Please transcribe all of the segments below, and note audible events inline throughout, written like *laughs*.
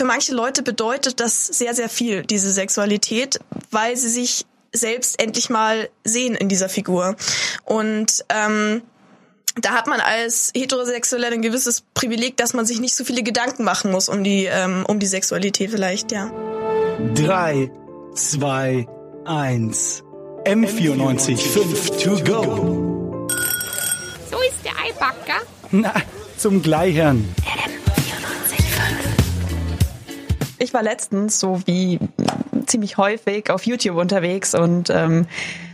für manche Leute bedeutet das sehr, sehr viel, diese Sexualität, weil sie sich selbst endlich mal sehen in dieser Figur. Und ähm, da hat man als Heterosexueller ein gewisses Privileg, dass man sich nicht so viele Gedanken machen muss um die, ähm, um die Sexualität vielleicht, ja. Drei, zwei, eins. M94 5 to go. So ist der Eibacker. Na, zum Gleichern. Ich war letztens so wie ziemlich häufig auf YouTube unterwegs und ähm,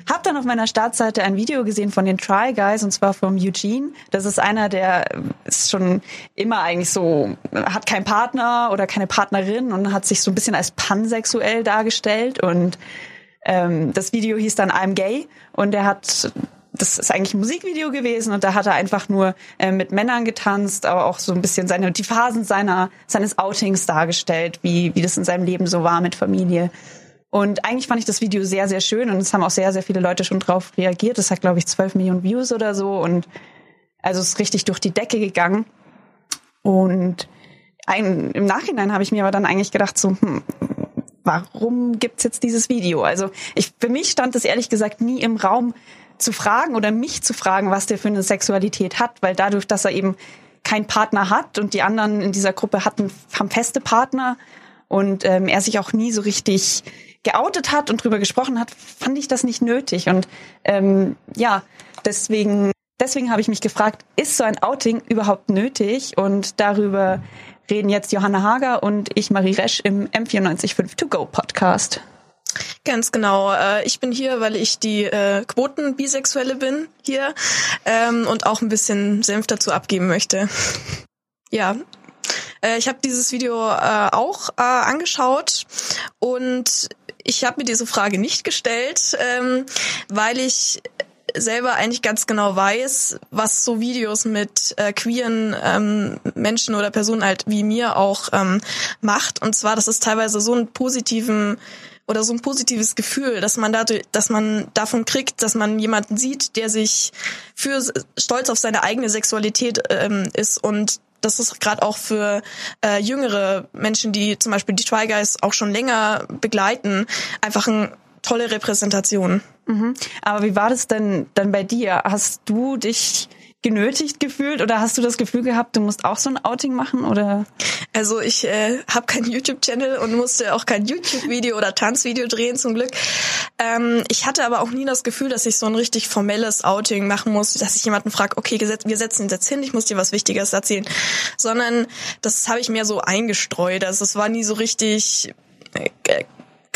habe dann auf meiner Startseite ein Video gesehen von den Try Guys und zwar vom Eugene. Das ist einer, der ist schon immer eigentlich so, hat keinen Partner oder keine Partnerin und hat sich so ein bisschen als pansexuell dargestellt und ähm, das Video hieß dann I'm Gay und er hat das ist eigentlich ein Musikvideo gewesen und da hat er einfach nur äh, mit Männern getanzt, aber auch so ein bisschen seine die Phasen seiner seines Outings dargestellt, wie wie das in seinem Leben so war mit Familie. Und eigentlich fand ich das Video sehr sehr schön und es haben auch sehr sehr viele Leute schon drauf reagiert. Das hat glaube ich 12 Millionen Views oder so und also es ist richtig durch die Decke gegangen. Und ein, im Nachhinein habe ich mir aber dann eigentlich gedacht so hm, warum gibt's jetzt dieses Video? Also ich, für mich stand es ehrlich gesagt nie im Raum zu fragen oder mich zu fragen, was der für eine Sexualität hat, weil dadurch, dass er eben keinen Partner hat und die anderen in dieser Gruppe hatten, haben feste Partner und ähm, er sich auch nie so richtig geoutet hat und drüber gesprochen hat, fand ich das nicht nötig. Und ähm, ja, deswegen, deswegen habe ich mich gefragt, ist so ein Outing überhaupt nötig? Und darüber reden jetzt Johanna Hager und ich, Marie Resch, im M945 To Go Podcast. Ganz genau. Äh, ich bin hier, weil ich die äh, Quoten-Bisexuelle bin hier ähm, und auch ein bisschen Senf dazu abgeben möchte. ja. Äh, ich habe dieses Video äh, auch äh, angeschaut und ich habe mir diese Frage nicht gestellt, ähm, weil ich selber eigentlich ganz genau weiß, was so Videos mit äh, queeren ähm, Menschen oder Personen halt wie mir auch ähm, macht. Und zwar, dass es teilweise so einen positiven oder so ein positives Gefühl, dass man dadurch, dass man davon kriegt, dass man jemanden sieht, der sich für stolz auf seine eigene Sexualität ähm, ist. Und das ist gerade auch für äh, jüngere Menschen, die zum Beispiel die Try Guys auch schon länger begleiten, einfach eine tolle Repräsentation. Mhm. Aber wie war das denn dann bei dir? Hast du dich genötigt gefühlt oder hast du das Gefühl gehabt, du musst auch so ein Outing machen oder? Also ich äh, habe keinen YouTube-Channel und musste auch kein YouTube-Video oder Tanzvideo drehen zum Glück. Ähm, ich hatte aber auch nie das Gefühl, dass ich so ein richtig formelles Outing machen muss, dass ich jemanden frage, okay, wir setzen uns jetzt hin, ich muss dir was Wichtiges erzählen, sondern das habe ich mir so eingestreut. Also es war nie so richtig äh,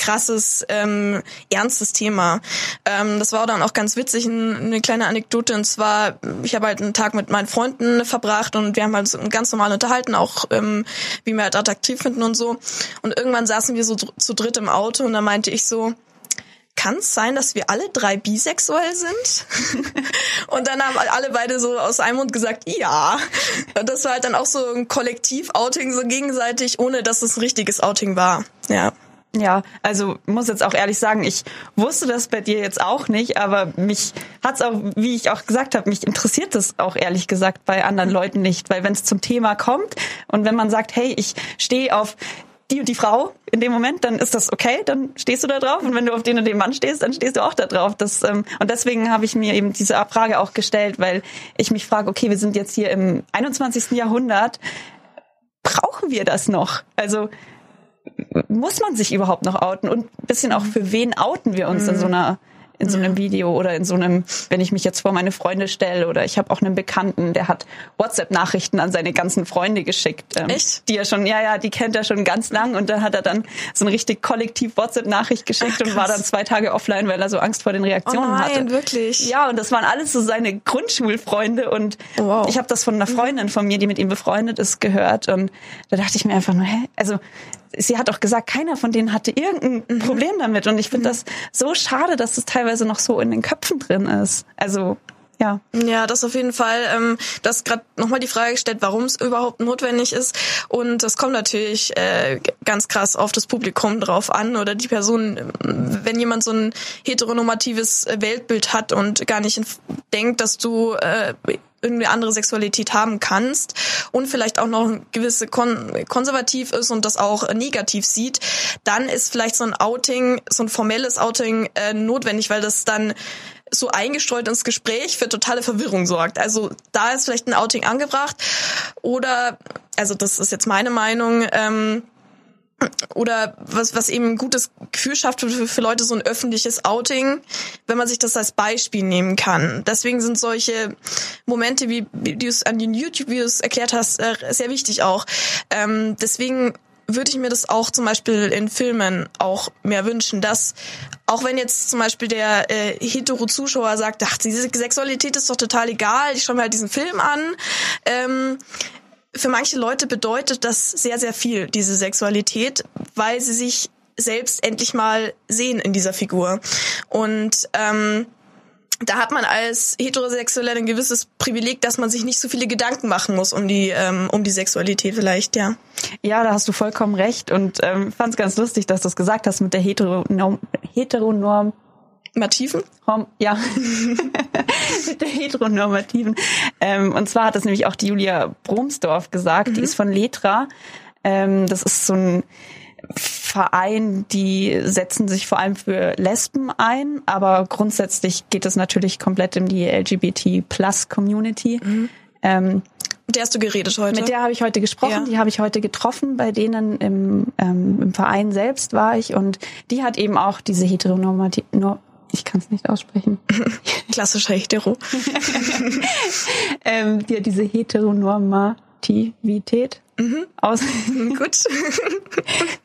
krasses, ähm, ernstes Thema. Ähm, das war dann auch ganz witzig, eine kleine Anekdote. Und zwar, ich habe halt einen Tag mit meinen Freunden verbracht und wir haben halt so ganz normal unterhalten, auch ähm, wie wir halt attraktiv finden und so. Und irgendwann saßen wir so zu dritt im Auto und da meinte ich so, kann es sein, dass wir alle drei bisexuell sind? *laughs* und dann haben alle beide so aus einem Mund gesagt, ja. Und das war halt dann auch so ein Kollektiv-Outing, so gegenseitig, ohne dass es ein richtiges Outing war. Ja. Ja, also muss jetzt auch ehrlich sagen, ich wusste das bei dir jetzt auch nicht, aber mich hat's auch, wie ich auch gesagt habe, mich interessiert das auch ehrlich gesagt bei anderen Leuten nicht, weil wenn es zum Thema kommt und wenn man sagt, hey, ich stehe auf die und die Frau in dem Moment, dann ist das okay, dann stehst du da drauf und wenn du auf den und den Mann stehst, dann stehst du auch da drauf. Das, ähm, und deswegen habe ich mir eben diese Frage auch gestellt, weil ich mich frage, okay, wir sind jetzt hier im 21. Jahrhundert, brauchen wir das noch? Also muss man sich überhaupt noch outen? Und ein bisschen auch für wen outen wir uns mhm. in so einer in so einem Video oder in so einem, wenn ich mich jetzt vor meine Freunde stelle oder ich habe auch einen Bekannten, der hat WhatsApp-Nachrichten an seine ganzen Freunde geschickt. Ähm, Echt? Die er schon, ja, ja, die kennt er schon ganz lang und da hat er dann so eine richtig kollektiv WhatsApp-Nachricht geschickt Ach, und war dann zwei Tage offline, weil er so Angst vor den Reaktionen oh nein, hatte. wirklich? Ja, und das waren alles so seine Grundschulfreunde und wow. ich habe das von einer Freundin von mir, die mit ihm befreundet ist, gehört und da dachte ich mir einfach nur, hä, also sie hat auch gesagt, keiner von denen hatte irgendein mhm. Problem damit. Und ich finde mhm. das so schade, dass das teilweise noch so in den Köpfen drin ist. Also ja. Ja, das auf jeden Fall. Ähm, das gerade nochmal die Frage gestellt, warum es überhaupt notwendig ist. Und das kommt natürlich äh, ganz krass auf das Publikum drauf an oder die Person, wenn jemand so ein heteronormatives Weltbild hat und gar nicht denkt, dass du äh, irgendwie andere Sexualität haben kannst und vielleicht auch noch gewisse kon konservativ ist und das auch negativ sieht, dann ist vielleicht so ein Outing, so ein formelles Outing äh, notwendig, weil das dann so eingestreut ins Gespräch für totale Verwirrung sorgt. Also da ist vielleicht ein Outing angebracht oder, also das ist jetzt meine Meinung, ähm, oder was, was eben ein gutes Gefühl schafft für, für Leute, so ein öffentliches Outing, wenn man sich das als Beispiel nehmen kann. Deswegen sind solche Momente, wie, wie du es an den YouTube-Videos erklärt hast, äh, sehr wichtig auch. Ähm, deswegen würde ich mir das auch zum Beispiel in Filmen auch mehr wünschen, dass auch wenn jetzt zum Beispiel der äh, hetero-Zuschauer sagt, ach, diese Sexualität ist doch total egal, ich schaue mir halt diesen Film an, ähm, für manche Leute bedeutet das sehr, sehr viel, diese Sexualität, weil sie sich selbst endlich mal sehen in dieser Figur. Und ähm, da hat man als Heterosexueller ein gewisses Privileg, dass man sich nicht so viele Gedanken machen muss um die um, um die Sexualität vielleicht, ja. Ja, da hast du vollkommen recht und ähm, fand es ganz lustig, dass du es gesagt hast mit der Heteronorm, Heteronorm Heteronormativen? Ja, mit *laughs* der heteronormativen. Ähm, und zwar hat das nämlich auch die Julia Bromsdorf gesagt, mhm. die ist von Letra. Ähm, das ist so ein Verein, die setzen sich vor allem für Lesben ein, aber grundsätzlich geht es natürlich komplett in die LGBT-Plus-Community. Mhm. Ähm, mit der hast du geredet heute? Mit der habe ich heute gesprochen, ja. die habe ich heute getroffen, bei denen im, ähm, im Verein selbst war ich und die hat eben auch diese heteronormative, ich kann es nicht aussprechen. *laughs* Klassischer Hetero. *laughs* ähm, die hat diese Heteronormativität mhm. aus. *laughs* Gut.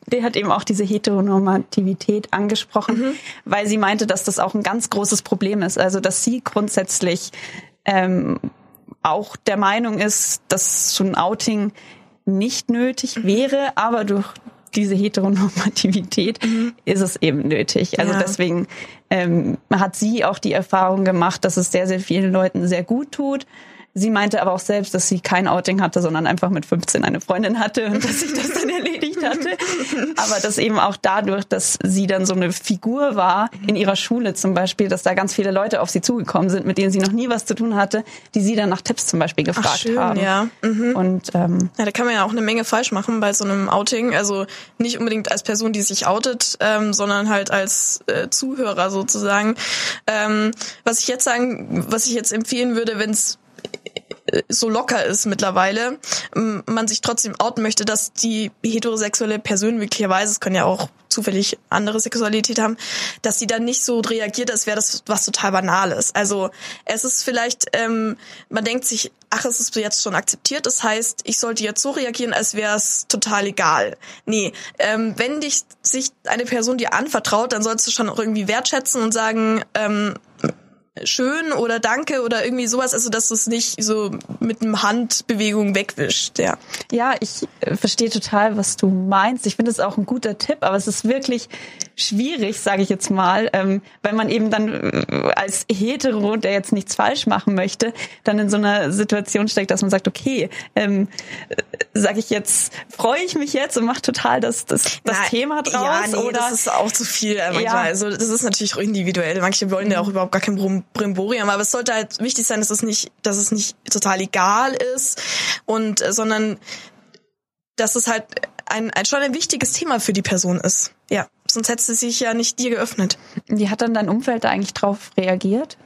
Der hat eben auch diese Heteronormativität angesprochen, mhm. weil sie meinte, dass das auch ein ganz großes Problem ist. Also dass sie grundsätzlich ähm, auch der Meinung ist, dass so ein Outing nicht nötig mhm. wäre, aber durch diese Heteronormativität mhm. ist es eben nötig. Also ja. deswegen ähm, hat sie auch die Erfahrung gemacht, dass es sehr, sehr vielen Leuten sehr gut tut, Sie meinte aber auch selbst, dass sie kein Outing hatte, sondern einfach mit 15 eine Freundin hatte und dass sich das dann erledigt hatte. Aber dass eben auch dadurch, dass sie dann so eine Figur war in ihrer Schule zum Beispiel, dass da ganz viele Leute auf sie zugekommen sind, mit denen sie noch nie was zu tun hatte, die sie dann nach Tipps zum Beispiel gefragt Ach, schön, haben. Ja. Mhm. Und ähm, ja, da kann man ja auch eine Menge falsch machen bei so einem Outing. Also nicht unbedingt als Person, die sich outet, ähm, sondern halt als äh, Zuhörer sozusagen. Ähm, was ich jetzt sagen, was ich jetzt empfehlen würde, wenn es so locker ist mittlerweile, man sich trotzdem outen möchte, dass die heterosexuelle Person möglicherweise, es können ja auch zufällig andere Sexualität haben, dass sie dann nicht so reagiert, als wäre das was total Banales. Also es ist vielleicht, ähm, man denkt sich, ach, es ist jetzt schon akzeptiert, das heißt, ich sollte jetzt so reagieren, als wäre es total egal. Nee, ähm, wenn dich sich eine Person dir anvertraut, dann sollst du schon irgendwie wertschätzen und sagen, ähm, schön oder danke oder irgendwie sowas, also dass du es nicht so mit einem Handbewegung wegwischt, ja. Ja, ich äh, verstehe total, was du meinst. Ich finde es auch ein guter Tipp, aber es ist wirklich schwierig, sage ich jetzt mal, ähm, weil man eben dann äh, als Hetero, der jetzt nichts falsch machen möchte, dann in so einer Situation steckt, dass man sagt, okay, ähm, äh, sage ich jetzt, freue ich mich jetzt und mache total das, das, das Na, Thema draus? Ja, nee, oder? das ist auch zu viel manchmal. Ja. Also das ist natürlich individuell. Manche wollen ja auch überhaupt gar kein Brimborium, aber es sollte halt wichtig sein, dass es nicht, dass es nicht total egal ist und äh, sondern dass es halt ein, ein schon ein wichtiges Thema für die Person ist. Ja, sonst hätte sie sich ja nicht dir geöffnet. Wie hat dann dein Umfeld da eigentlich drauf reagiert?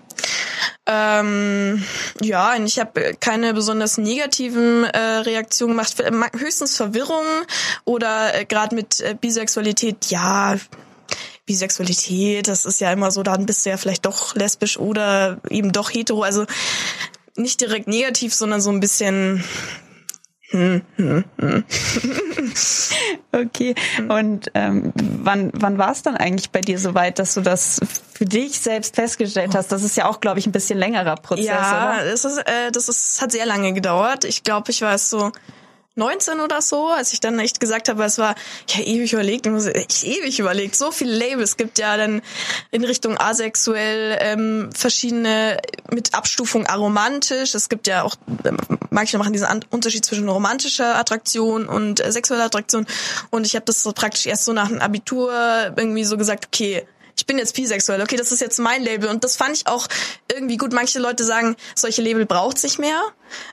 Ähm, ja, ich habe keine besonders negativen äh, Reaktionen gemacht, höchstens Verwirrung oder äh, gerade mit äh, Bisexualität, ja, Bisexualität, das ist ja immer so, dann bist du ja vielleicht doch lesbisch oder eben doch hetero. Also nicht direkt negativ, sondern so ein bisschen. Hm, hm, hm. *laughs* okay. Und ähm, wann wann war es dann eigentlich bei dir soweit, dass du das für dich selbst festgestellt hast? Das ist ja auch, glaube ich, ein bisschen längerer Prozess. Ja, oder? das ist äh, das ist hat sehr lange gedauert. Ich glaube, ich war es so 19 oder so, als ich dann echt gesagt habe, es war, habe ewig überlegt, ich ewig überlegt, so viele Labels gibt ja dann in Richtung asexuell ähm, verschiedene mit Abstufung aromantisch. Es gibt ja auch, ähm, manche machen diesen Unterschied zwischen romantischer Attraktion und äh, sexueller Attraktion. Und ich habe das so praktisch erst so nach dem Abitur irgendwie so gesagt, okay, ich bin jetzt bisexuell, okay, das ist jetzt mein Label und das fand ich auch irgendwie gut. Manche Leute sagen, solche Label braucht sich mehr.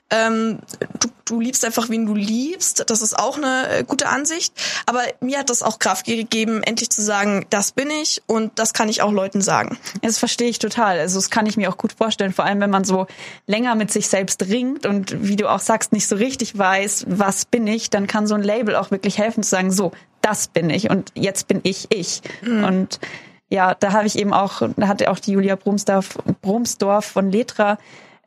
Ähm, du, du liebst einfach, wen du liebst. Das ist auch eine äh, gute Ansicht. Aber mir hat das auch Kraft gegeben, endlich zu sagen, das bin ich und das kann ich auch Leuten sagen. Das verstehe ich total. Also das kann ich mir auch gut vorstellen. Vor allem, wenn man so länger mit sich selbst ringt und wie du auch sagst, nicht so richtig weiß, was bin ich, dann kann so ein Label auch wirklich helfen zu sagen, so, das bin ich und jetzt bin ich ich. Mhm. Und ja, da habe ich eben auch, da hatte auch die Julia Brumsdorf, Brumsdorf von Letra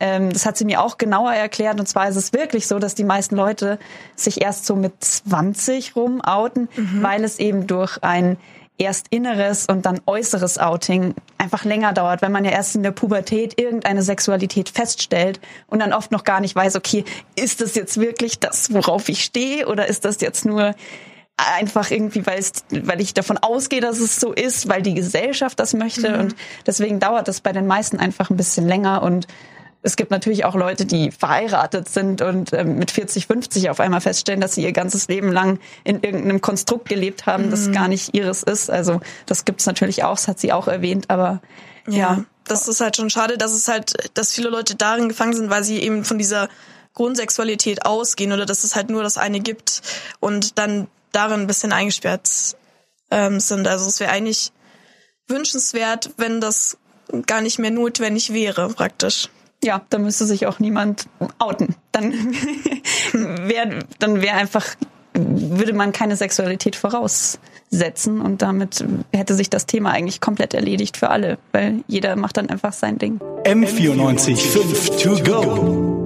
ähm, das hat sie mir auch genauer erklärt. Und zwar ist es wirklich so, dass die meisten Leute sich erst so mit 20 rum outen, mhm. weil es eben durch ein erst inneres und dann äußeres Outing einfach länger dauert, wenn man ja erst in der Pubertät irgendeine Sexualität feststellt und dann oft noch gar nicht weiß, okay, ist das jetzt wirklich das, worauf ich stehe oder ist das jetzt nur einfach irgendwie, weil es, weil ich davon ausgehe, dass es so ist, weil die Gesellschaft das möchte mhm. und deswegen dauert das bei den meisten einfach ein bisschen länger und es gibt natürlich auch Leute, die verheiratet sind und ähm, mit 40, 50 auf einmal feststellen, dass sie ihr ganzes Leben lang in irgendeinem Konstrukt gelebt haben, mhm. das gar nicht ihres ist. Also das gibt's natürlich auch, das hat sie auch erwähnt, aber ja. ja. Das ist halt schon schade, dass es halt, dass viele Leute darin gefangen sind, weil sie eben von dieser Grundsexualität ausgehen oder dass es halt nur das eine gibt und dann darin ein bisschen eingesperrt ähm, sind. Also es wäre eigentlich wünschenswert, wenn das gar nicht mehr notwendig wäre, praktisch ja, da müsste sich auch niemand outen. Dann *laughs* wäre dann wäre einfach würde man keine Sexualität voraussetzen und damit hätte sich das Thema eigentlich komplett erledigt für alle, weil jeder macht dann einfach sein Ding. M94 5 to go.